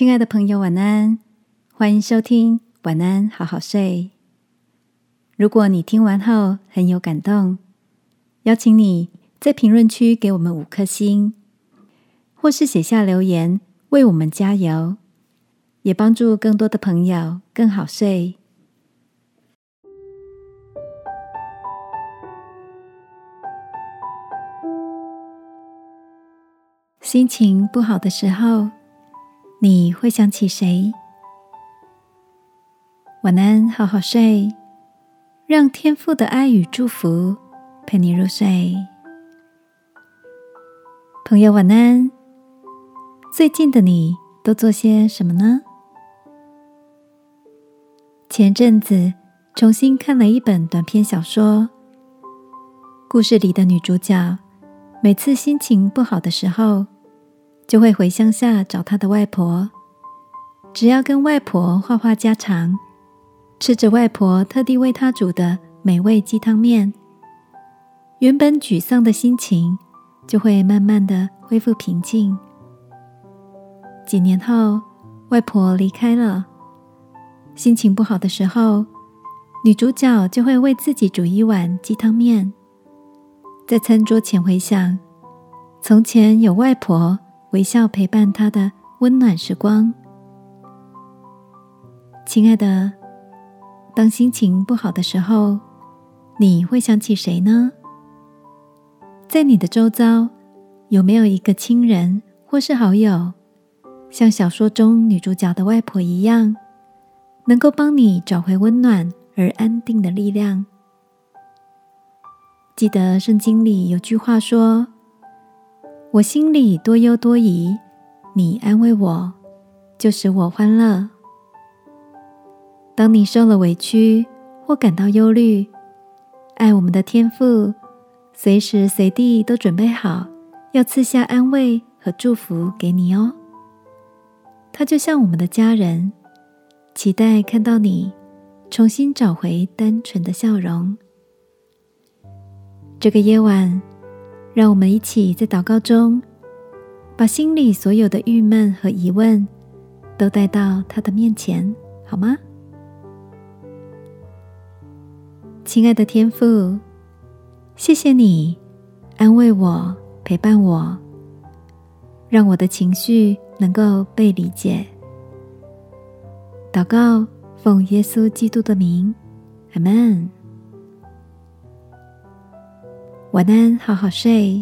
亲爱的朋友，晚安！欢迎收听《晚安，好好睡》。如果你听完后很有感动，邀请你在评论区给我们五颗星，或是写下留言为我们加油，也帮助更多的朋友更好睡。心情不好的时候。你会想起谁？晚安，好好睡，让天父的爱与祝福陪你入睡。朋友，晚安。最近的你都做些什么呢？前阵子重新看了一本短篇小说，故事里的女主角每次心情不好的时候。就会回乡下找他的外婆，只要跟外婆话话家常，吃着外婆特地为他煮的美味鸡汤面，原本沮丧的心情就会慢慢的恢复平静。几年后，外婆离开了，心情不好的时候，女主角就会为自己煮一碗鸡汤面，在餐桌前回想，从前有外婆。微笑陪伴他的温暖时光，亲爱的，当心情不好的时候，你会想起谁呢？在你的周遭，有没有一个亲人或是好友，像小说中女主角的外婆一样，能够帮你找回温暖而安定的力量？记得圣经里有句话说。我心里多忧多疑，你安慰我，就使我欢乐。当你受了委屈或感到忧虑，爱我们的天父随时随地都准备好要赐下安慰和祝福给你哦。他就像我们的家人，期待看到你重新找回单纯的笑容。这个夜晚。让我们一起在祷告中，把心里所有的郁闷和疑问都带到他的面前，好吗？亲爱的天父，谢谢你安慰我、陪伴我，让我的情绪能够被理解。祷告，奉耶稣基督的名，阿门。晚安，好好睡。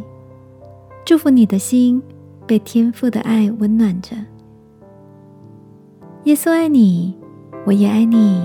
祝福你的心被天父的爱温暖着。耶稣爱你，我也爱你。